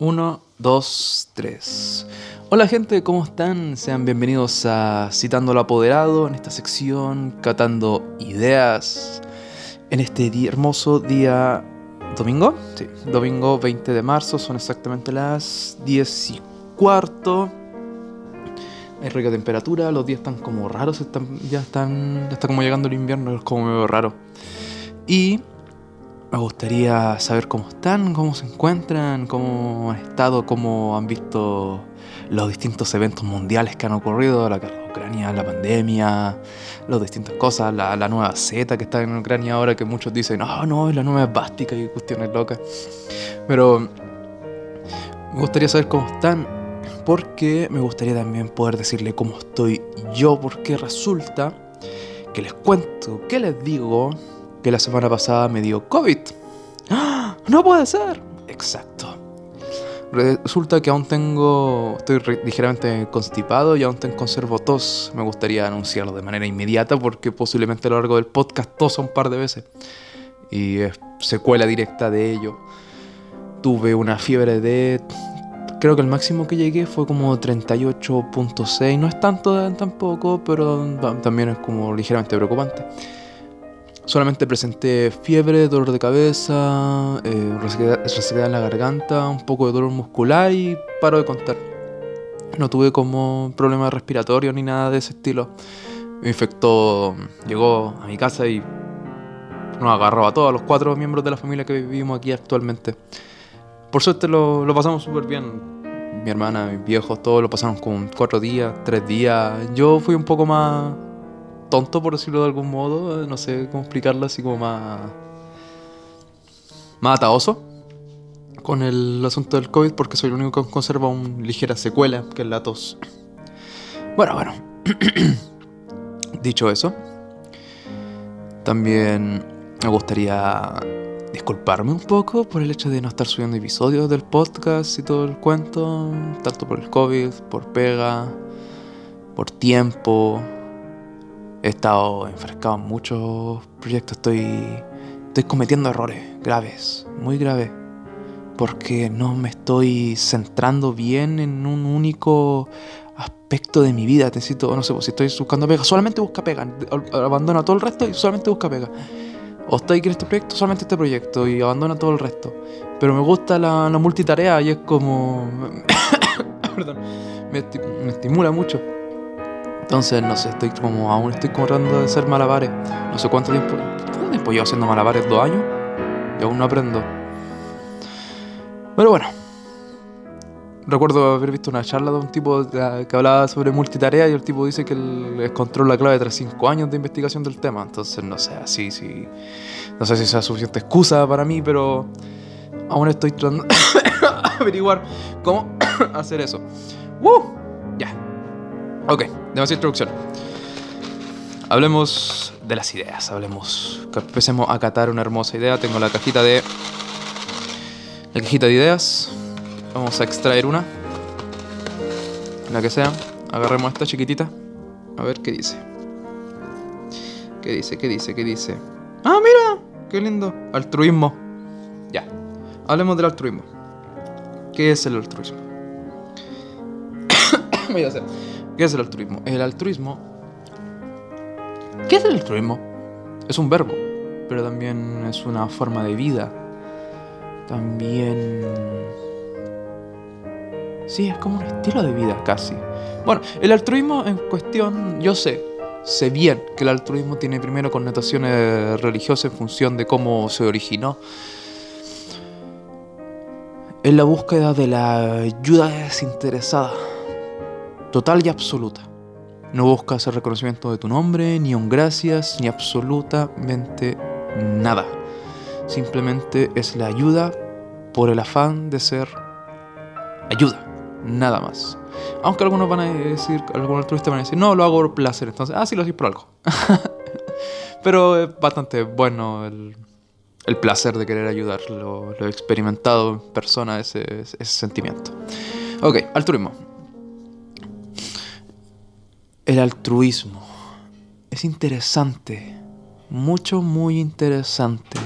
1, 2, 3. Hola gente, ¿cómo están? Sean bienvenidos a Citando lo Apoderado, en esta sección, catando ideas, en este hermoso día domingo. Sí, domingo 20 de marzo, son exactamente las 10 y cuarto. Hay rica temperatura, los días están como raros, están, ya están, está como llegando el invierno, es como medio raro. Y me gustaría saber cómo están, cómo se encuentran, cómo han estado, cómo han visto los distintos eventos mundiales que han ocurrido, la guerra de Ucrania, la pandemia, las distintas cosas, la, nueva Z que está en Ucrania ahora, que muchos dicen, no, no, es la nueva bástica y cuestiones locas. Pero me gustaría saber cómo están, porque me gustaría también poder decirle cómo estoy yo, porque resulta que les cuento, que les digo, que la semana pasada me dio COVID. ¡Ah! ¡No puede ser! Exacto. Resulta que aún tengo. Estoy ligeramente constipado y aún tengo conservo tos. Me gustaría anunciarlo de manera inmediata porque posiblemente a lo largo del podcast tosa un par de veces. Y es secuela directa de ello. Tuve una fiebre de. Creo que el máximo que llegué fue como 38.6. No es tanto tampoco, pero también es como ligeramente preocupante. Solamente presenté fiebre, dolor de cabeza, eh, resequedad en la garganta, un poco de dolor muscular y paro de contar. No tuve como problemas respiratorios ni nada de ese estilo. Me infectó, llegó a mi casa y nos agarró a todos los cuatro miembros de la familia que vivimos aquí actualmente. Por suerte lo, lo pasamos súper bien. Mi hermana, mis viejos, todos lo pasaron como cuatro días, tres días. Yo fui un poco más tonto, por decirlo de algún modo. No sé cómo explicarlo, así como más. más ataoso con el asunto del COVID, porque soy el único que conserva una ligera secuela, que es la tos. Bueno, bueno. Dicho eso, también me gustaría disculparme un poco por el hecho de no estar subiendo episodios del podcast y todo el cuento, tanto por el COVID, por pega, por tiempo, He estado enfrescado en muchos proyectos, estoy, estoy cometiendo errores graves, muy graves, porque no me estoy centrando bien en un único aspecto de mi vida. Necesito, no sé, pues, si estoy buscando pega, solamente busca pega, abandona todo el resto y solamente busca pega. O estoy en este proyecto, solamente este proyecto y abandona todo el resto. Pero me gusta la, multitarea y es como... Perdón, me, me estimula mucho. Entonces, no sé, estoy como, aún estoy tratando de hacer malabares. No sé cuánto tiempo, ¿cuánto tiempo llevo haciendo malabares? ¿Dos años? Y aún no aprendo. Pero bueno. Recuerdo haber visto una charla de un tipo que hablaba sobre multitarea y el tipo dice que él encontró la clave tras cinco años de investigación del tema. Entonces, no sé, así, sí. No sé si sea suficiente excusa para mí, pero aún estoy tratando de averiguar cómo hacer eso. ¡Woo! Ya. Ok, demasiada introducción. Hablemos de las ideas, hablemos. Empecemos a catar una hermosa idea. Tengo la cajita de. La cajita de ideas. Vamos a extraer una. La que sea. Agarremos esta chiquitita. A ver qué dice. ¿Qué dice? ¿Qué dice? ¿Qué dice? ¡Ah, mira! ¡Qué lindo! Altruismo. Ya. Hablemos del altruismo. ¿Qué es el altruismo? Voy a hacer. ¿Qué es el altruismo? El altruismo... ¿Qué es el altruismo? Es un verbo, pero también es una forma de vida. También... Sí, es como un estilo de vida casi. Bueno, el altruismo en cuestión, yo sé, sé bien que el altruismo tiene primero connotaciones religiosas en función de cómo se originó. Es la búsqueda de la ayuda desinteresada total y absoluta. No buscas el reconocimiento de tu nombre, ni un gracias, ni absolutamente nada. Simplemente es la ayuda por el afán de ser ayuda, nada más. Aunque algunos van a decir, algunos altruistas van a decir, no, lo hago por placer, entonces, ah, sí, lo haces por algo. Pero es bastante bueno el, placer de querer ayudar, lo, he experimentado en persona ese, ese sentimiento. Ok, altruismo. El altruismo. Es interesante. Mucho, muy interesante.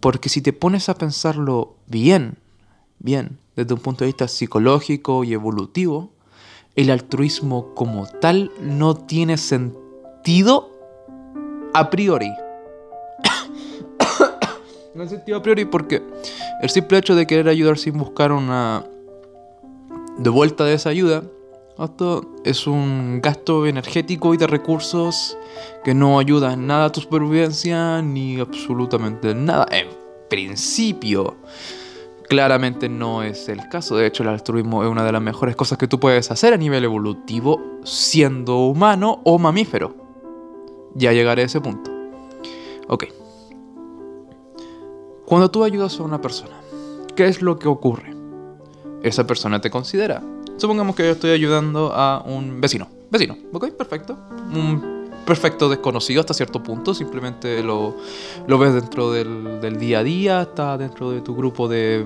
Porque si te pones a pensarlo bien, bien, desde un punto de vista psicológico y evolutivo, el altruismo como tal no tiene sentido a priori. no tiene sentido a priori porque el simple hecho de querer ayudar sin buscar una de vuelta de esa ayuda, esto es un gasto energético y de recursos que no ayuda en nada a tu supervivencia ni absolutamente nada. En principio, claramente no es el caso. De hecho, el altruismo es una de las mejores cosas que tú puedes hacer a nivel evolutivo siendo humano o mamífero. Ya llegaré a ese punto. Ok. Cuando tú ayudas a una persona, ¿qué es lo que ocurre? Esa persona te considera. Supongamos que yo estoy ayudando a un vecino. Vecino, ¿ok? Perfecto. Un perfecto desconocido hasta cierto punto. Simplemente lo, lo ves dentro del, del, día a día, está dentro de tu grupo de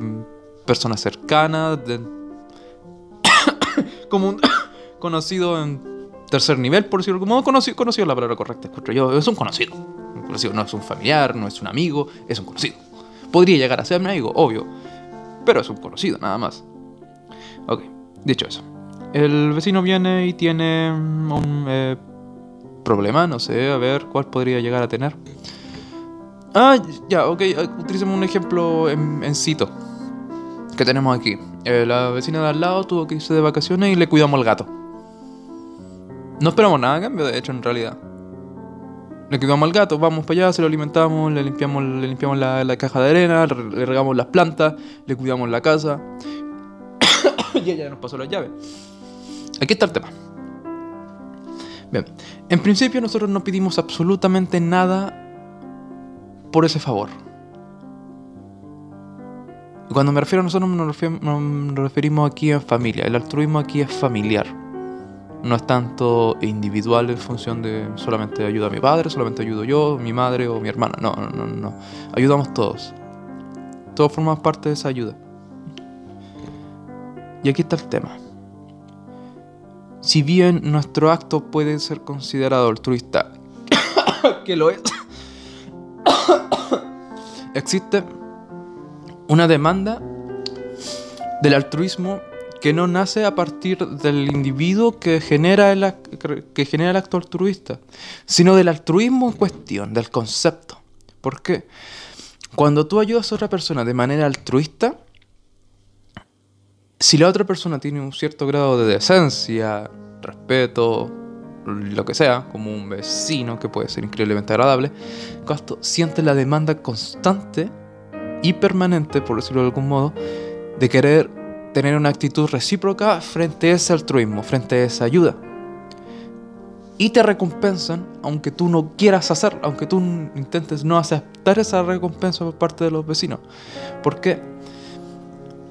personas cercanas. De... como un conocido en tercer nivel, por decirlo como conocido, conocido es la palabra correcta, escucho yo. Es un conocido. Un conocido no es un familiar, no es un amigo, es un conocido. Podría llegar a ser mi amigo, obvio. Pero es un conocido, nada más. Ok, dicho eso. El vecino viene y tiene un eh, problema, no sé, a ver cuál podría llegar a tener. Ah, ya, ok, utilicemos un ejemplo en, en cito que tenemos aquí. Eh, la vecina de al lado tuvo que irse de vacaciones y le cuidamos al gato. No esperamos nada a cambio, de hecho, en realidad. Le cuidamos al gato, vamos para allá, se lo alimentamos, le limpiamos, le limpiamos la, la caja de arena, le regamos las plantas, le cuidamos la casa. Y ella nos pasó la llave. Aquí está el tema. Bien, en principio nosotros no pedimos absolutamente nada por ese favor. Cuando me refiero a nosotros nos referimos, aquí a familia. El altruismo aquí es familiar. No es tanto individual en función de solamente ayuda a mi padre, solamente ayudo yo, mi madre o mi hermana. No, no, no. Ayudamos todos. Todos formamos parte de esa ayuda. Y aquí está el tema. Si bien nuestro acto puede ser considerado altruista, que lo es, existe una demanda del altruismo que no nace a partir del individuo que genera, el, que genera el acto altruista, sino del altruismo en cuestión, del concepto. ¿Por qué? Cuando tú ayudas a otra persona de manera altruista, si la otra persona tiene un cierto grado de decencia, respeto, lo que sea, como un vecino que puede ser increíblemente agradable, esto siente la demanda constante y permanente, por decirlo de algún modo, de querer tener una actitud recíproca frente a ese altruismo, frente a esa ayuda. Y te recompensan aunque tú no quieras hacer, aunque tú intentes no aceptar esa recompensa por parte de los vecinos. ¿Por qué?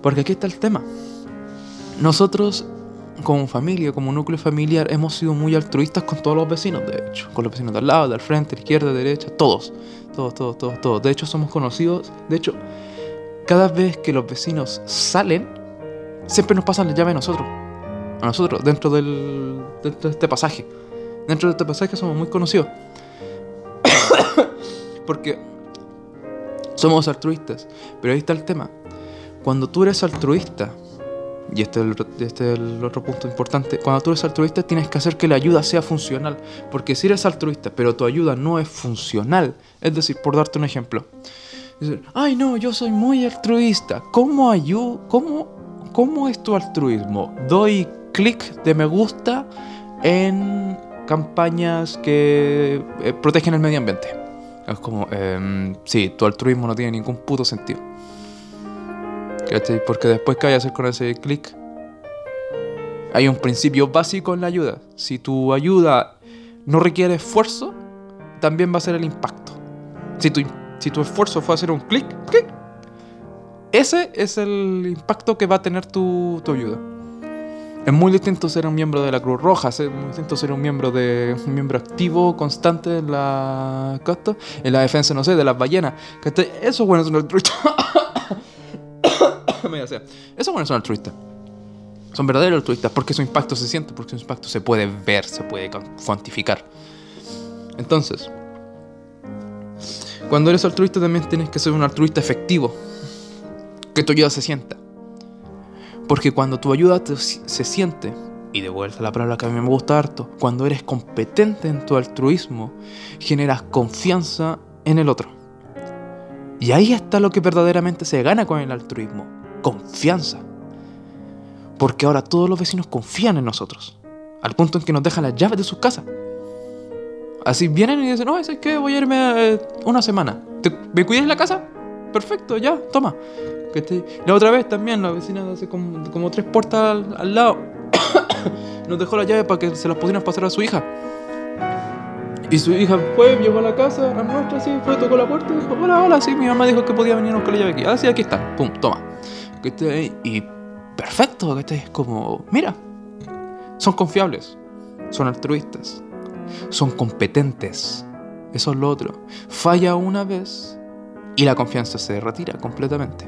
Porque aquí está el tema. Nosotros, como familia, como núcleo familiar, hemos sido muy altruistas con todos los vecinos, de hecho. Con los vecinos de al lado, del frente, de izquierda, de derecha, todos. Todos, todos, todos, todos. De hecho, somos conocidos. De hecho, cada vez que los vecinos salen, siempre nos pasan la llave a nosotros. A nosotros, dentro, del, dentro de este pasaje. Dentro de este pasaje somos muy conocidos. Porque somos altruistas. Pero ahí está el tema. Cuando tú eres altruista, y este es, el, este es el otro punto importante, cuando tú eres altruista tienes que hacer que la ayuda sea funcional. Porque si eres altruista, pero tu ayuda no es funcional, es decir, por darte un ejemplo, decir, ay no, yo soy muy altruista, ¿cómo ayudo? ¿Cómo, cómo es tu altruismo? Doy clic de me gusta en campañas que eh, protegen el medio ambiente. Es como, eh, sí, tu altruismo no tiene ningún puto sentido. Porque después que vaya a hacer con ese clic, hay un principio básico en la ayuda. Si tu ayuda no requiere esfuerzo, también va a ser el impacto. Si tu, si tu esfuerzo fue hacer un clic, clic, ese es el impacto que va a tener tu, tu ayuda. Es muy distinto ser un miembro de la Cruz Roja, es muy distinto ser un miembro de un miembro activo, constante en la costa, en la defensa, no sé, de las ballenas. Eso bueno es un altruista. Esos buenos son altruistas. Son verdaderos altruistas porque su impacto se siente, porque su impacto se puede ver, se puede cuantificar. Entonces, cuando eres altruista también tienes que ser un altruista efectivo. Que tu ayuda se sienta. Porque cuando tu ayuda se siente, y de vuelta la palabra que a mí me gusta harto, cuando eres competente en tu altruismo, generas confianza en el otro. Y ahí está lo que verdaderamente se gana con el altruismo, confianza. Porque ahora todos los vecinos confían en nosotros, al punto en que nos dejan las llaves de sus casas. Así vienen y dicen, no, es que voy a irme eh, una semana. ¿Me cuidas la casa? Perfecto, ya, toma. La otra vez también, la vecina hace como, tres puertas al, lado. Nos dejó la llave para que se las pudieran pasar a su hija. Y su hija fue, llegó a la casa, a nuestra, sí, fue, tocó la puerta y dijo, hola, hola, sí, mi mamá dijo que podía venir a la llave aquí. Ah, aquí está, pum, toma. Y perfecto, que es como, mira, son confiables, son altruistas, son competentes. Eso es lo otro. Falla una vez y la confianza se retira completamente.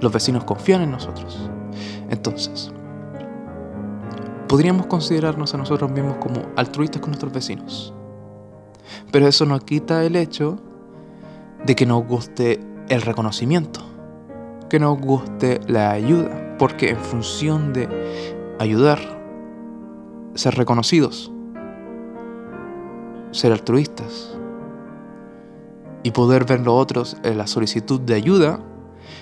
Los vecinos confían en nosotros. Entonces, podríamos considerarnos a nosotros mismos como altruistas con nuestros vecinos. Pero eso no quita el hecho de que nos guste el reconocimiento, que nos guste la ayuda, porque en función de ayudar, ser reconocidos, ser altruistas y poder ver los otros en la solicitud de ayuda,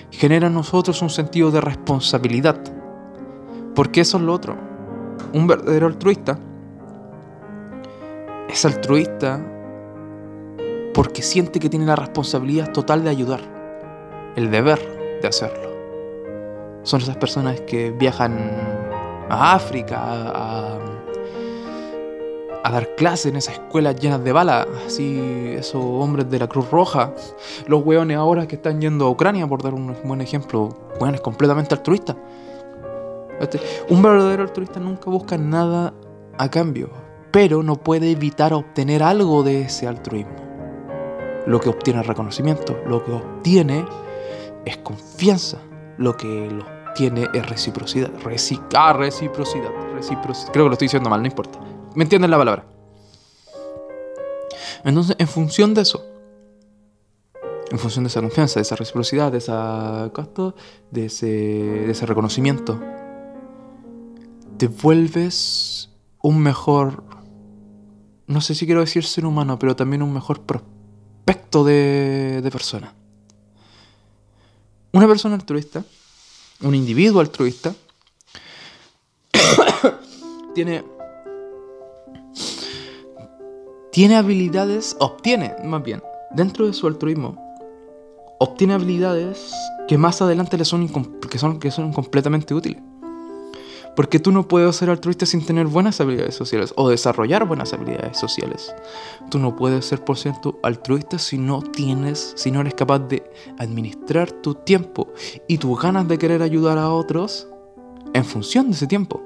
genera en nosotros un sentido de responsabilidad. Porque eso es lo otro. Un verdadero altruista es altruista porque siente que tiene la responsabilidad total de ayudar, el deber de hacerlo. Son esas personas que viajan a África a, dar clases en esas escuelas llenas de balas, así esos hombres de la Cruz Roja, los hueones ahora que están yendo a Ucrania, por dar un buen ejemplo, hueones completamente altruistas. Este, un verdadero altruista nunca busca nada a cambio, pero no puede evitar obtener algo de ese altruismo. Lo que obtiene reconocimiento, lo que obtiene es confianza, lo que lo obtiene es reciprocidad. ah, reciprocidad, reciprocidad. Creo que lo estoy diciendo mal, no importa. ¿Me entienden la palabra? Entonces, en función de eso, en función de esa confianza, de esa reciprocidad, de ese costo, de ese, de ese reconocimiento, te vuelves un mejor, no sé si quiero decir ser humano, pero también un mejor prospecto de persona. Una persona altruista, un individuo altruista, tiene tiene habilidades, obtiene más bien, dentro de su altruismo, obtiene habilidades que más adelante le son, que son, que son completamente útiles. Porque tú no puedes ser altruista sin tener buenas habilidades sociales o desarrollar buenas habilidades sociales. Tú no puedes ser por cierto altruista si no tienes, si no eres capaz de administrar tu tiempo y tus ganas de querer ayudar a otros en función de ese tiempo.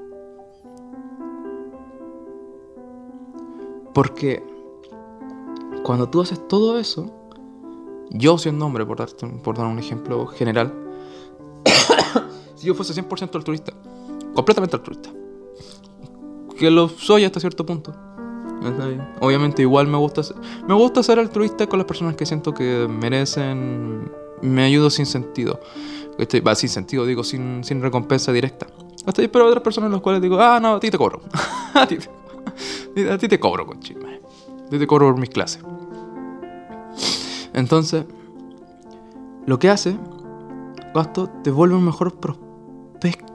Porque cuando tú haces todo eso, yo siendo hombre, por, por dar un ejemplo general, si yo fuese 100% altruista, completamente altruista, que lo soy hasta cierto punto. Obviamente igual me gusta ser, me gusta ser altruista con las personas que siento que merecen me ayudo sin sentido. Va, sin sentido, digo, sin, sin recompensa directa. Pero otras personas las cuales digo, ah, no, a ti te cobro. a, ti te, a ti te cobro, con chisme. A ti te cobro por mis clases. Entonces, lo que hace, esto te vuelve un mejor prospecto.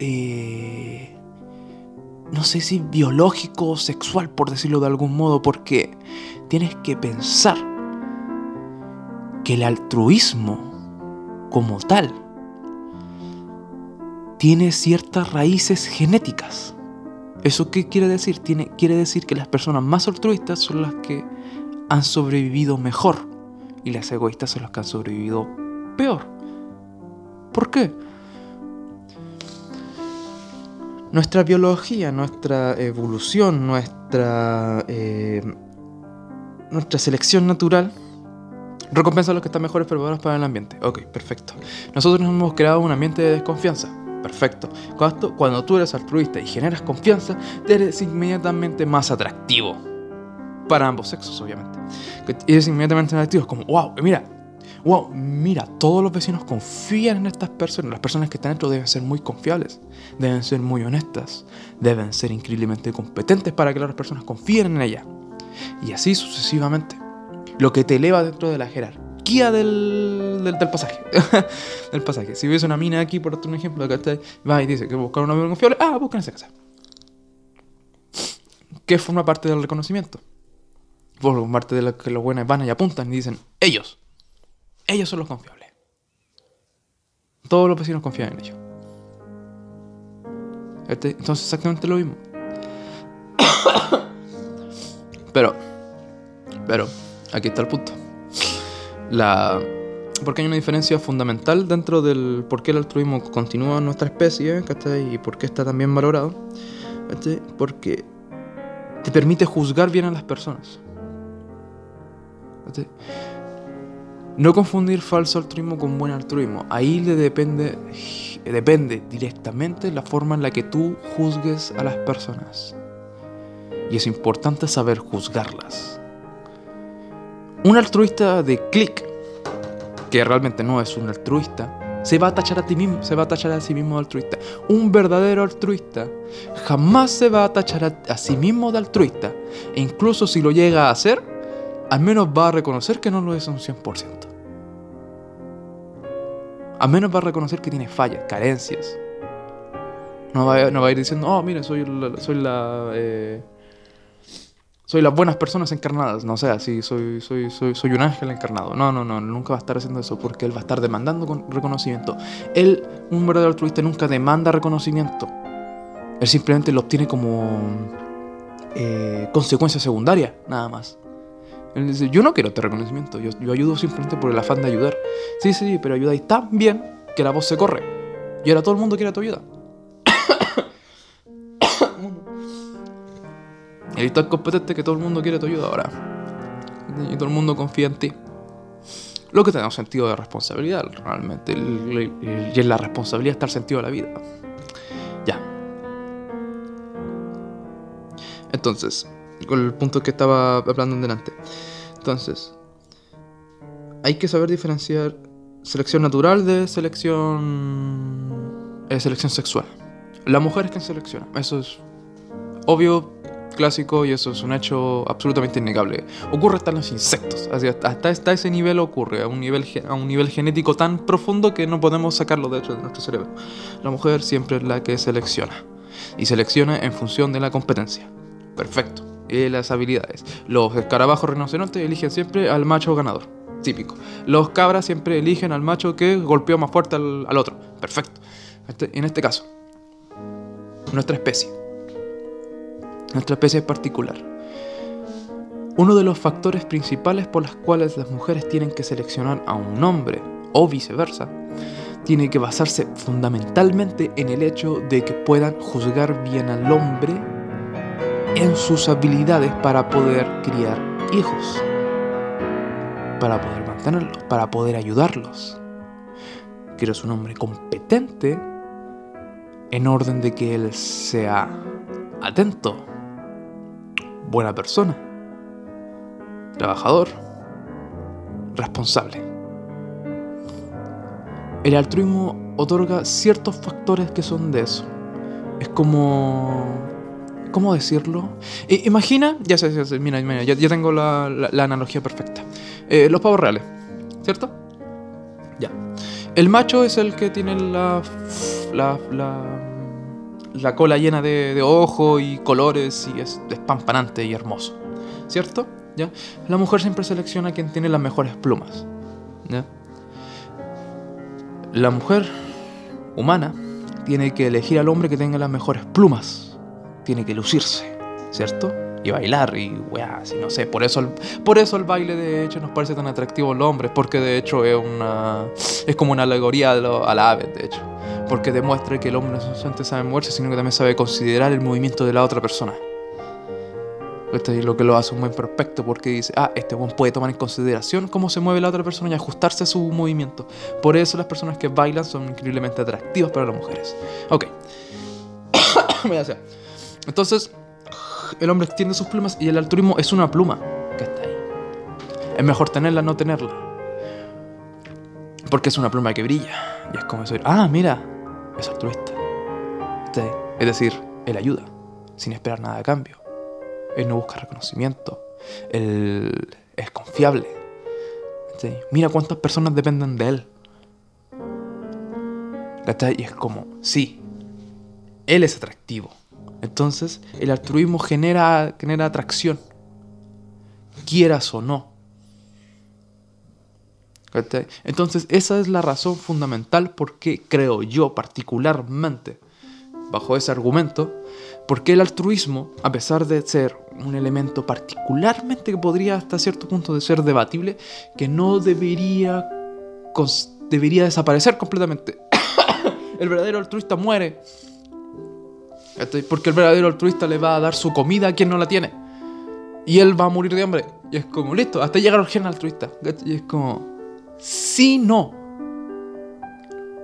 Eh, no sé si biológico o sexual, por decirlo de algún modo, porque tienes que pensar que el altruismo, como tal, tiene ciertas raíces genéticas. ¿Eso qué quiere decir? Tiene, quiere decir que las personas más altruistas son las que han sobrevivido mejor y las egoístas son las que han sobrevivido peor. ¿Por qué? Nuestra biología, nuestra evolución, nuestra, eh, nuestra selección natural recompensa a los que están mejores preparados para el ambiente. Ok, perfecto. Nosotros nos hemos creado un ambiente de desconfianza Perfecto. Cuando, cuando tú eres altruista y generas confianza, eres inmediatamente más atractivo. Para ambos sexos, obviamente. Eres inmediatamente atractivo. Es como, wow, mira, wow, mira, todos los vecinos confían en estas personas. Las personas que están dentro deben ser muy confiables, deben ser muy honestas, deben ser increíblemente competentes para que las personas confíen en ella. Y así sucesivamente. Lo que te eleva dentro de la jerarquía del, del, pasaje. del pasaje. Si ves una mina aquí, por otro ejemplo, acá está, va y dice que buscar una amigo confiable, ah, busca en esa casa. ¿Qué forma parte del reconocimiento? Forma parte de lo que los buenos van y apuntan y dicen, ellos ellos son los confiables. Todos los vecinos confían en ellos. Este, entonces exactamente lo mismo. pero, pero, aquí está el punto. La, porque hay una diferencia fundamental dentro del por qué el altruismo continúa en nuestra especie, Y por qué está tan bien valorado. Porque te permite juzgar bien a las personas. No confundir falso altruismo con buen altruismo. Ahí le depende, depende directamente la forma en la que tú juzgues a las personas. Y es importante saber juzgarlas. Un altruista de clic, que realmente no es un altruista, se va a tachar a ti mismo, se va a tachar sí mismo de altruista. Un verdadero altruista jamás se va a tachar a, a sí mismo de altruista. E incluso si lo llega a hacer, al menos va a reconocer que no lo es un 100%. Al menos va a reconocer que tiene fallas, carencias. No va, a ir diciendo, oh, mira, soy la. Soy la eh, soy las buenas personas encarnadas, no sé, así, soy, soy, soy, soy un ángel encarnado. No, no, no, nunca va a estar haciendo eso porque él va a estar demandando reconocimiento. Él, un verdadero altruista, nunca demanda reconocimiento. Él simplemente lo obtiene como eh, consecuencia secundaria, nada más. Él dice, yo no quiero este reconocimiento, yo, yo ayudo simplemente por el afán de ayudar. Sí, sí, pero ayudáis tan bien que la voz se corre. Y ahora todo el mundo quiere tu ayuda. Eres tan competente que todo el mundo quiere tu ayuda ahora. Y todo el mundo confía en ti. Lo que te da un sentido de responsabilidad, realmente. Y en la responsabilidad está el sentido de la vida. Ya. Entonces, con el punto que estaba hablando en delante. Entonces, hay que saber diferenciar selección natural de selección eh, selección sexual. La mujer es quien selecciona, eso es obvio, clásico y eso es un hecho absolutamente innegable. Ocurre hasta en los insectos, hasta, hasta ese nivel ocurre, a un nivel, a un nivel genético tan profundo que no podemos sacarlo de hecho de nuestro cerebro. La mujer siempre es la que selecciona y selecciona en función de la competencia. Perfecto las habilidades. Los escarabajos rinocerontes eligen siempre al macho ganador. Típico. Los cabras siempre eligen al macho que golpeó más fuerte al, otro. Perfecto. Este, en este caso, nuestra especie. Nuestra especie es particular. Uno de los factores principales por los cuales las mujeres tienen que seleccionar a un hombre o viceversa tiene que basarse fundamentalmente en el hecho de que puedan juzgar bien al hombre en sus habilidades para poder criar hijos, para poder mantenerlos, para poder ayudarlos. Quiero ser un hombre competente en orden de que él sea atento, buena persona, trabajador, responsable. El altruismo otorga ciertos factores que son de eso. Es como ¿Cómo decirlo? imagina, ya sé, ya sé, mira, mira ya, tengo la, analogía perfecta. Eh, los pavos reales, ¿cierto? Ya. El macho es el que tiene la, la, la, cola llena de, de ojos y colores y es despampanante y hermoso, ¿cierto? ¿Ya? La mujer siempre selecciona a quien tiene las mejores plumas. ¿ya? La mujer humana tiene que elegir al hombre que tenga las mejores plumas tiene que lucirse, ¿cierto? Y bailar y weá, si no sé, por eso, el, por eso el baile de hecho nos parece tan atractivo a los hombres, porque de hecho es una es como una alegoría a, lo, la ave, de hecho, porque demuestra que el hombre no solamente sabe moverse, sino que también sabe considerar el movimiento de la otra persona. Esto es lo que lo hace un buen prospecto porque dice, ah, este buen puede tomar en consideración cómo se mueve la otra persona y ajustarse a su movimiento. Por eso las personas que bailan son increíblemente atractivas para las mujeres. Ok. A hacer. Entonces, el hombre extiende sus plumas y el altruismo es una pluma que está ahí. Es mejor tenerla, no tenerla. Porque es una pluma que brilla. Y es como decir, ah, mira, es altruista. Es decir, él ayuda, sin esperar nada a cambio. Él no busca reconocimiento. Él es confiable. Mira cuántas personas dependen de él. Y es como, sí, él es atractivo. Entonces, el altruismo genera, genera atracción. Quieras o no. Entonces, esa es la razón fundamental por qué creo yo particularmente, bajo ese argumento, porque el altruismo, a pesar de ser un elemento particularmente que podría hasta cierto punto de ser debatible, que no debería, debería desaparecer completamente. el verdadero altruista muere. Porque el verdadero altruista le va a dar su comida a quien no la tiene. Y él va a morir de hambre. Y es como, listo, hasta llegar al gen altruista. Y es como, sí, no.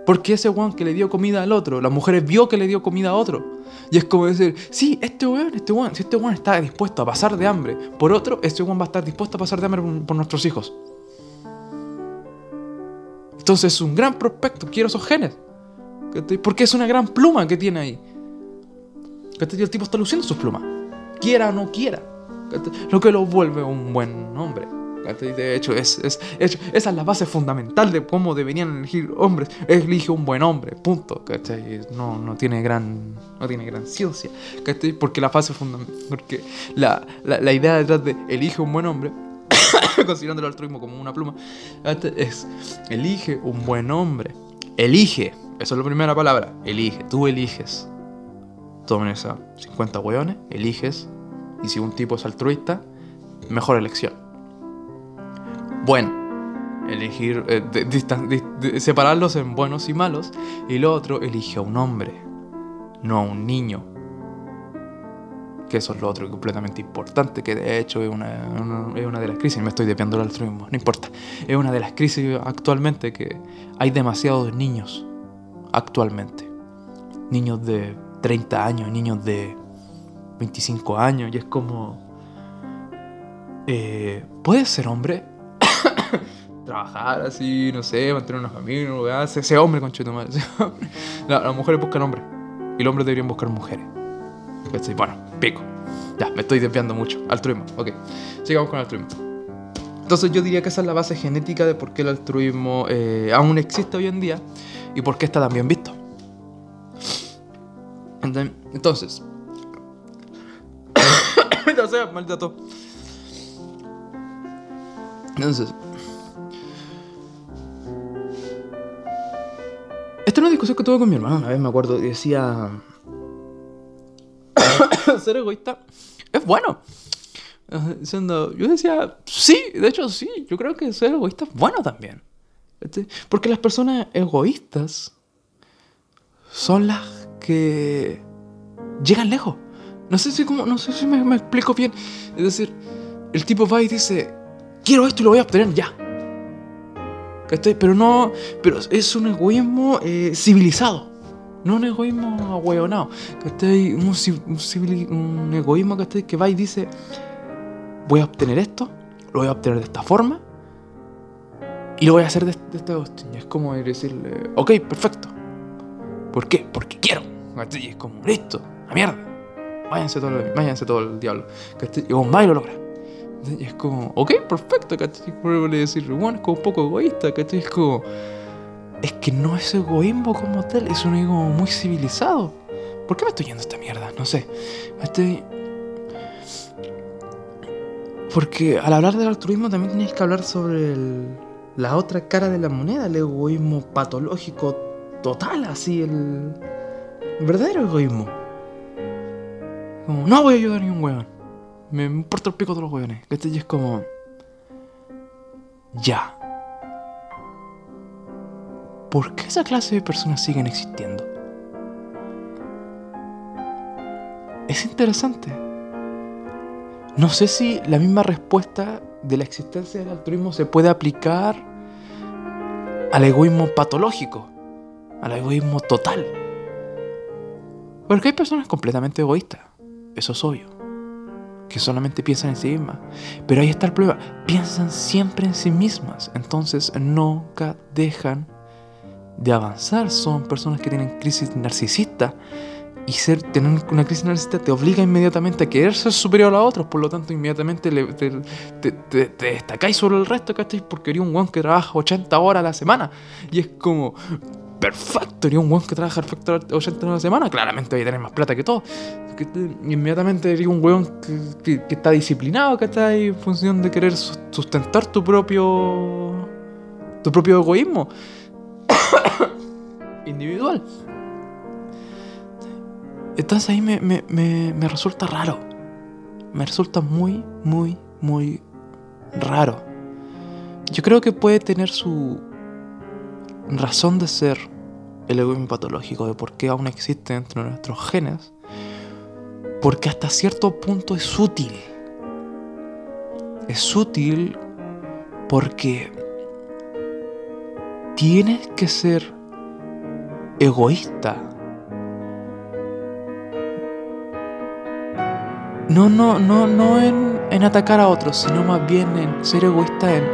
Porque ese weón que le dio comida al otro, las mujeres vio que le dio comida a otro. Y es como decir, sí, este weón, este weón, si este weón está dispuesto a pasar de hambre por otro, este weón va a estar dispuesto a pasar de hambre por, nuestros hijos. Entonces es un gran prospecto, quiero esos genes. Porque es una gran pluma que tiene ahí. Y el tipo está luciendo sus plumas. Quiera o no quiera. Lo que lo vuelve un buen hombre. De hecho, es, es, esa es la base fundamental de cómo deberían elegir hombres. Elige un buen hombre, punto. No, no, tiene gran, no tiene gran ciencia. Porque la base fundamental, porque la, la, idea detrás de elige un buen hombre, considerando el altruismo como una pluma, es elige un buen hombre. Elige, esa es la primera palabra. Elige, tú eliges. Tomen esa 50 hueones, eliges. Y si un tipo es altruista, mejor elección bueno. Elegir, eh, separarlos en buenos y malos. Y lo otro, elige a un hombre, no a un niño. Que eso es lo otro completamente importante, que de hecho es una, es una de las crisis, me estoy desviando del altruismo, no importa. Es una de las crisis actualmente que hay demasiados niños actualmente. Niños de 30 años, niños de 25 años, y es como... Eh, ¿Puedes ser hombre? trabajar así, no sé, mantener una familia, ese hombre, conchito madre. Las mujeres buscan hombres y los hombres deberían buscar mujeres. Bueno, pico. Ya, me estoy desviando mucho. Altruismo, ok. Sigamos con el altruismo. Entonces yo diría que esa es la base genética de por qué el altruismo eh, aún existe hoy en día y por qué está tan bien visto. Entonces, entonces, esta es una discusión que tuve con mi hermano una vez, me acuerdo, y decía, ser egoísta es bueno. Diciendo, yo decía, sí, de hecho sí, yo creo que ser egoísta es bueno también. Porque las personas egoístas son las que llegan lejos. No sé si, me explico bien. Es decir, el tipo va y dice, quiero esto y lo voy a obtener ya. Pero no. Pero es un egoísmo eh, civilizado. No un egoísmo ahueonado. Un, un, un egoísmo que va y dice: Voy a obtener esto, lo voy a obtener de esta forma. Y lo voy a hacer de, esta hostia. Es como decirle: Ok, perfecto. ¿Por qué? Porque quiero. Y es como: Listo, a mierda. Váyanse todo, váyanse todo el diablo. Y vos más lo logra. Y es como, ok, perfecto, ¿cachai? Puede decir, bueno, es como un poco egoísta, ¿cachai? Es como, es que no es egoísmo como tal, es un ego muy civilizado. ¿Por qué me estoy yendo a esta mierda? No sé. Estoy... Porque al hablar del altruismo también tenéis que hablar sobre la otra cara de la moneda, el egoísmo patológico total, así, el, el verdadero egoísmo. Como, no voy a ayudar a ni un weón. Me importa el pico de los hueones. Este ya es como. Ya. ¿Por qué esa clase de personas siguen existiendo? Es interesante. No sé si la misma respuesta de la existencia del altruismo se puede aplicar al egoísmo patológico, al egoísmo total. Porque hay personas completamente egoístas, eso es obvio. que solamente piensan en sí mismas. Pero ahí está el problema, piensan siempre en sí mismas, entonces nunca dejan de avanzar. Son personas que tienen crisis narcisista y ser, tener una crisis narcisista te obliga inmediatamente a querer ser superior a otros, por lo tanto inmediatamente te, te, destacáis sobre el resto, ¿cachai? Porque eres un guan que trabaja 80 horas a la semana y es como, perfecto, eres un guan que trabaja perfecto 80 horas a la semana, claramente voy a tener más plata que todo. inmediatamente eres un weón que, que, está disciplinado, ¿cachai? En función de querer sustentar tu propio, tu propio egoísmo individual. Entonces ahí me, me, resulta raro. Me resulta muy, muy, muy raro. Yo creo que puede tener su razón de ser el egoísmo patológico, de por qué aún existe dentro de nuestros genes, porque hasta cierto punto es útil. Es útil porque tienes que ser egoísta No, no, no, no en, atacar a otros, sino más bien en ser egoísta, en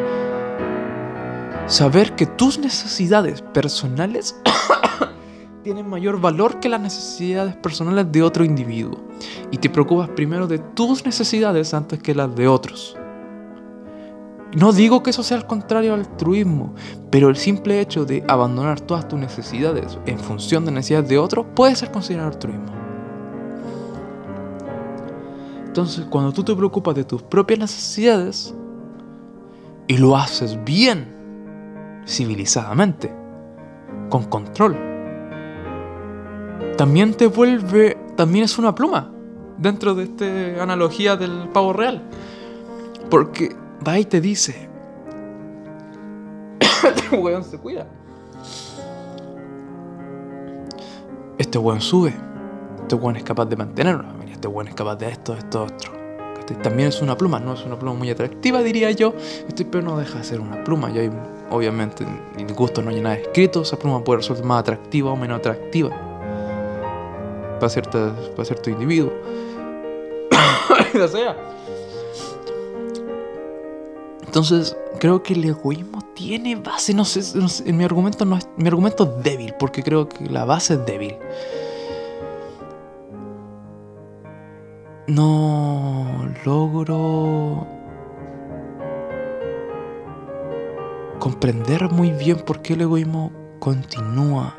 saber que tus necesidades personales tienen mayor valor que las necesidades personales de otro individuo. Y te preocupas primero de tus necesidades antes que las de otros. No digo que eso sea al contrario al altruismo, pero el simple hecho de abandonar todas tus necesidades en función de necesidades de otros puede ser considerado altruismo. Entonces, cuando tú te preocupas de tus propias necesidades y lo haces bien, civilizadamente, con control, también te vuelve, también es una pluma dentro de esta analogía del pavo real. Porque va y te dice, este weón se cuida. Este weón sube. Este weón es capaz de mantenerlo este bueno es capaz de esto, esto, otro. También es una pluma, no es una pluma muy atractiva, diría yo, este, pero no deja de ser una pluma. Y hay, obviamente, en gusto no hay nada escrito, esa pluma puede resultar más atractiva o menos atractiva para, cierta, para cierto individuo. lo sea. Entonces, creo que el egoísmo tiene base, no sé, en mi argumento no es, mi argumento es débil, porque creo que la base es débil. no logro comprender muy bien por qué el egoísmo continúa,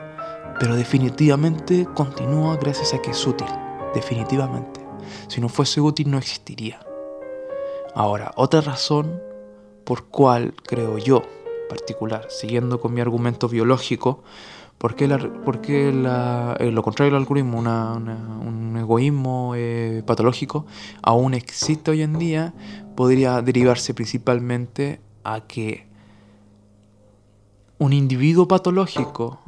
pero definitivamente continúa gracias a que es útil, definitivamente. Si no fuese útil no existiría. Ahora, otra razón por cual creo yo, particular, siguiendo con mi argumento biológico, ¿Por qué, eh, lo contrario al algoritmo, un egoísmo eh, patológico, aún existe hoy en día? Podría derivarse principalmente a que un individuo patológico,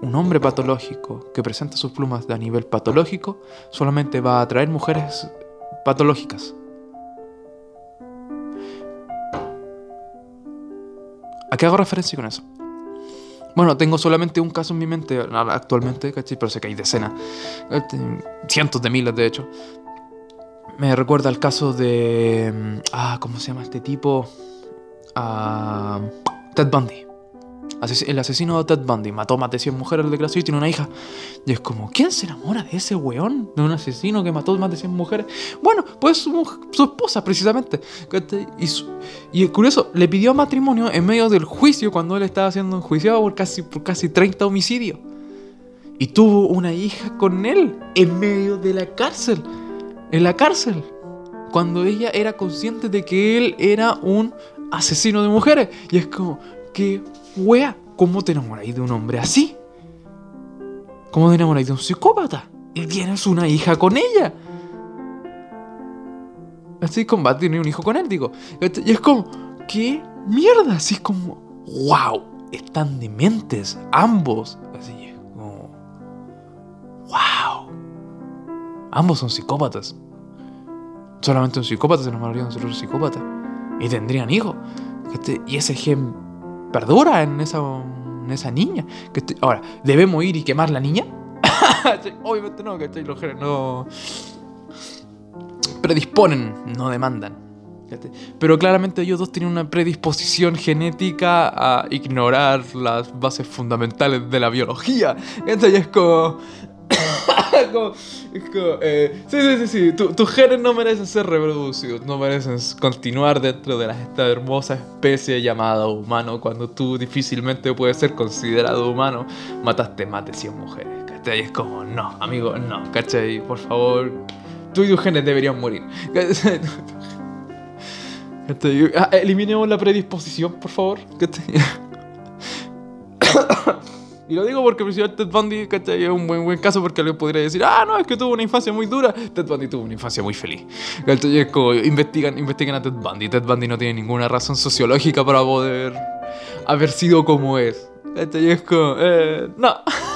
un hombre patológico que presenta sus plumas a nivel patológico, solamente va a atraer mujeres patológicas. ¿A qué hago referencia con eso? Bueno, tengo solamente un caso en mi mente actualmente. Pero sé que hay decenas, cientos de miles de hecho. Me recuerda el caso de... Mm, ah, ¿cómo se llama este tipo? Ah, Ted Bundy el asesino de Ted Bundy mató más de 100 mujeres de clase y tiene una hija. Y es como, ¿quién se enamora de ese weón? De un asesino que mató más de 100 mujeres. Bueno, pues su, esposa, precisamente. Y, es curioso, le pidió matrimonio en medio del juicio cuando él estaba siendo enjuiciado por casi, por casi 30 homicidios. Y tuvo una hija con él en medio de la cárcel. En la cárcel. Cuando ella era consciente de que él era un asesino de mujeres. Y es como, qué wea, ¿cómo te enamoráis de un hombre así? ¿Cómo te enamoráis de un psicópata? Y tienes una hija con ella. Así combate tiene un hijo con él, digo. Y es como, ¿qué mierda? Así es como, wow, están dementes ambos. Así es como, wow. Ambos son psicópatas. Solamente un psicópata se enamoraría de otro psicópata. Y tendrían hijos. Y ese gen perdura en esa, esa niña. Ahora, ¿debemos ir y quemar la niña? Obviamente no, ¿cachai? Los genes no predisponen, no demandan. Pero claramente ellos dos tienen una predisposición genética a ignorar las bases fundamentales de la biología. Entonces es como... como, es como eh, sí, sí, sí, sí. tus genes no merecen ser reproducidos, no merecen continuar dentro de esta hermosa especie llamada humano. Cuando tú difícilmente puedes ser considerado humano, mataste más de 100 mujeres. ¿Cachai? Es como, no, amigo, no, ¿cachai? Por favor, tú y tus genes deberían morir. Ah, eliminemos la predisposición, por favor. y lo digo porque el presidente Ted Bundy es un buen, buen caso porque alguien podría decir, ah, no, es que tuvo una infancia muy dura. Ted Bundy tuvo una infancia muy feliz. Es como, investigan, investigan a Ted Bundy. Ted Bundy no tiene ninguna razón sociológica para poder haber sido como es. Es como, eh, no.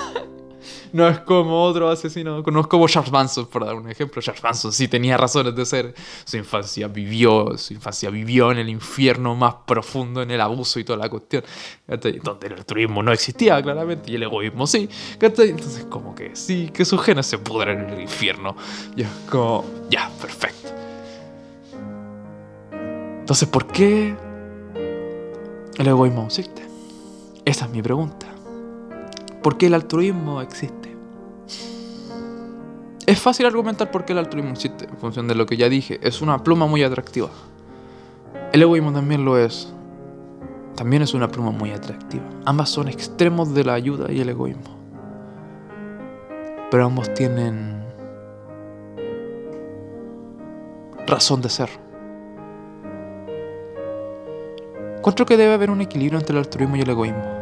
no es como otro asesino, no es como Charles Manson, por dar un ejemplo. Charles Manson sí tenía razones de ser. Su infancia vivió, su infancia vivió en el infierno más profundo, en el abuso y toda la cuestión. Donde el altruismo no existía, claramente, y el egoísmo sí. Entonces, como que sí, que sus genes se pudren en el infierno. Y es como, ya, perfecto. Entonces, ¿por qué el egoísmo existe? Esa es mi pregunta. ¿Por qué el altruismo existe? Es fácil argumentar por qué el altruismo existe, en función de lo que ya dije. Es una pluma muy atractiva. El egoísmo también lo es. También es una pluma muy atractiva. Ambas son extremos de la ayuda y el egoísmo. Pero ambos tienen razón de ser. Encuentro que debe haber un equilibrio entre el altruismo y el egoísmo.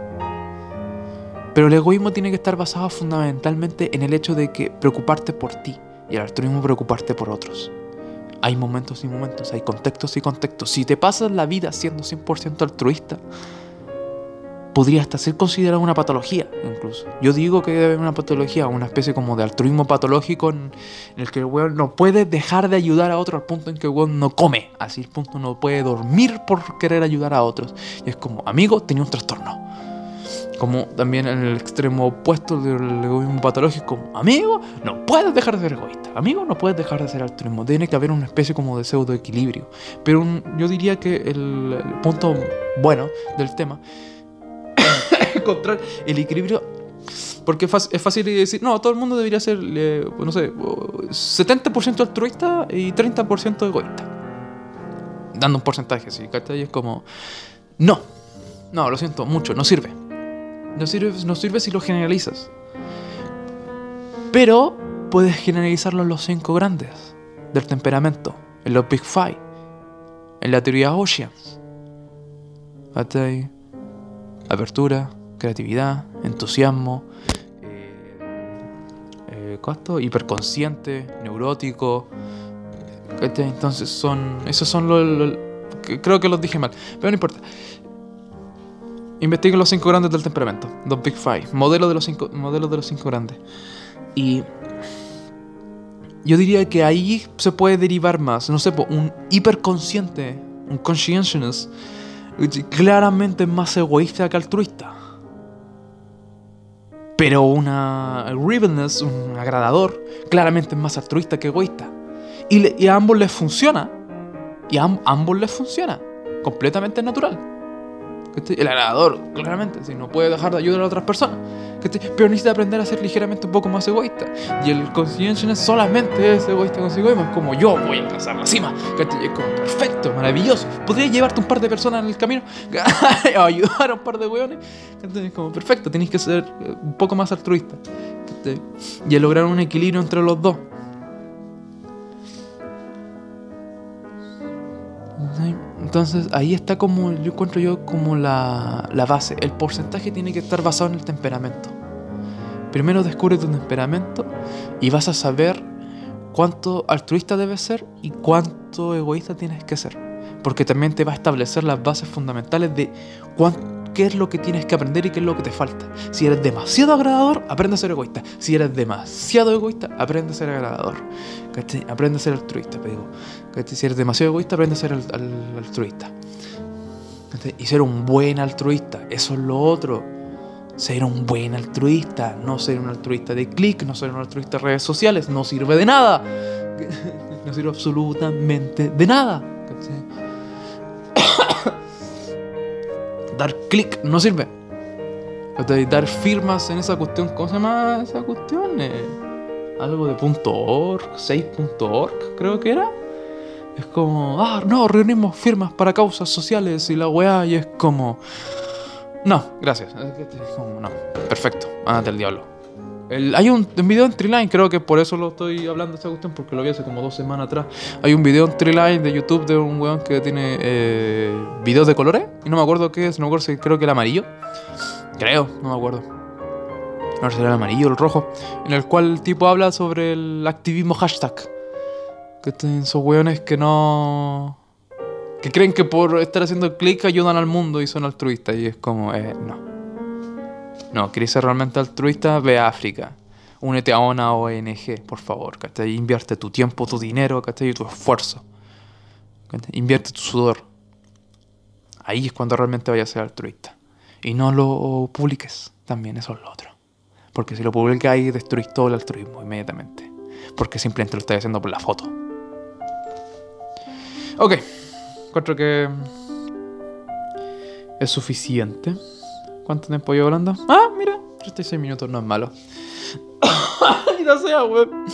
Pero el egoísmo tiene que estar basado fundamentalmente en el hecho de que preocuparte por ti y el altruismo preocuparte por otros. Hay momentos y momentos, hay contextos y contextos. Si te pasas la vida siendo 100% altruista, podría hasta ser considerado una patología, incluso. Yo digo que debe haber una patología, una especie como de altruismo patológico en, el que el weón no puede dejar de ayudar a otro al punto en que el weón no come. Así el punto no puede dormir por querer ayudar a otros. Y es como, amigo, tenía un trastorno como también en el extremo opuesto del egoísmo patológico, amigo, no puedes dejar de ser egoísta, amigo, no puedes dejar de ser altruismo, tiene que haber una especie como de pseudo equilibrio. Pero yo diría que el, punto bueno del tema es encontrar el equilibrio porque es fácil decir, no, todo el mundo debería ser, no sé, 70% altruista y 30% egoísta. Dando un porcentaje, ¿sí? Y es como, no, no, lo siento mucho, no sirve. No sirve, no sirve si lo generalizas. Pero puedes generalizarlo en los cinco grandes del temperamento, en los Big Five, en la teoría Oceans. Apertura, creatividad, entusiasmo, eh, eh hiperconsciente, neurótico. Entonces son. Esos son los. creo que los dije mal, pero no importa. Investiguen los cinco grandes del temperamento, los Big Five, modelos de los cinco, de los cinco grandes. Y yo diría que ahí se puede derivar más, no sé, un hiperconsciente, un conscientiousness, claramente más egoísta que altruista. Pero una agreeableness, un agradador, claramente es más altruista que egoísta. Y, a ambos les funciona. Y a ambos les funciona. Completamente natural. El agradador, claramente, si no puede dejar de ayudar a otras personas. Pero necesita aprender a ser ligeramente un poco más egoísta. Y el conscientiousness solamente es egoísta consigo mismo. Es como yo voy a alcanzar la cima. Es como perfecto, maravilloso. Podría llevarte un par de personas en el camino o ayudar a un par de weones. Es como perfecto, tienes que ser eh, un poco más altruista. Y lograr un equilibrio entre los dos. Entonces ahí está como, yo encuentro yo como la, la, base. El porcentaje tiene que estar basado en el temperamento. Primero descubre tu temperamento y vas a saber cuánto altruista debes ser y cuánto egoísta tienes que ser. Porque también te va a establecer las bases fundamentales de cuánto qué es lo que tienes que aprender y qué es lo que te falta. Si eres demasiado agradador, aprende a ser egoísta. Si eres demasiado egoísta, aprende a ser agradador. Aprende a ser altruista, digo. Si eres demasiado egoísta, aprende a ser altruista. Y ser un buen altruista, eso es lo otro. ser un buen altruista, no ser un altruista de clic, no ser un altruista de redes sociales, no sirve de nada. No sirve absolutamente de nada. Dar clic no sirve. Dar firmas en esa cuestión, ¿cómo se llama esa cuestión? Eh, algo de .org, 6.org creo que era. Es como, ah, no, reunimos firmas para causas sociales y la weá, y es como, no, gracias. no, perfecto, ándate el diablo. Hay un, video en Treeline, creo que por eso lo estoy hablando esta cuestión, porque lo vi hace como dos semanas atrás. Hay un video en Treeline de YouTube de un weón que tiene eh, videos de colores, y no me acuerdo qué es, no me acuerdo si creo que el amarillo. Creo, no me acuerdo. No sé si era el amarillo o el rojo. En el cual el tipo habla sobre el activismo hashtag. Que esos weones que no que creen que por estar haciendo clic ayudan al mundo y son altruistas. Y es como, eh, no. No, ¿quieres ser realmente altruista? Ve a África. Únete a una ONG, por favor. ¿cachai? Invierte tu tiempo, tu dinero, ¿cachai? y tu esfuerzo. Invierte tu sudor. Ahí es cuando realmente vayas a ser altruista. Y no lo publiques. También eso es lo otro. Porque si lo publicas ahí, destruís todo el altruismo inmediatamente. Porque simplemente lo estás haciendo por la foto. Ok. Encuentro que es suficiente. ¿Cuánto tiempo llevo hablando? Ah, mira, 36 minutos no es malo. Maldita sea, weón.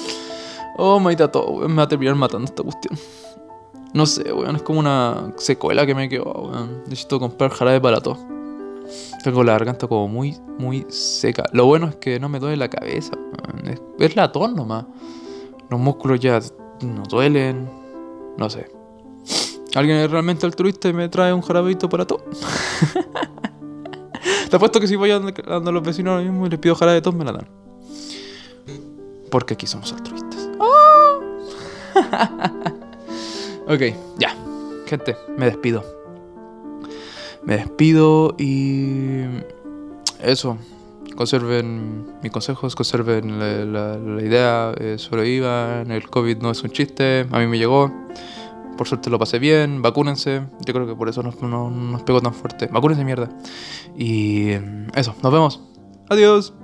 Oh, maldita todo, weón. Me va a terminar matando esta cuestión. No sé, weón. Es como una secuela que me quedó, weón. Necesito comprar jarabe para todo. Tengo la garganta como muy, muy seca. Lo bueno es que no me duele la cabeza, weón. Es, es la tos nomás. Los músculos ya no duelen. No sé. Alguien es realmente altruista y me trae un jarabito para todo. Te apuesto que si voy dando a los vecinos ahora mismo y les pido jarabe de todos, me la dan. Porque aquí somos altruistas. ¡Oh! ok, ya. Gente, me despido. Me despido y. Eso. Conserven mis consejos, conserven la, la, idea, eh, sobrevivan. El COVID no es un chiste, a mí me llegó. Por suerte lo pasé bien, vacúnense. Yo creo que por eso nos, nos pegó tan fuerte. Vacúnense mierda. Y eso, nos vemos. Adiós.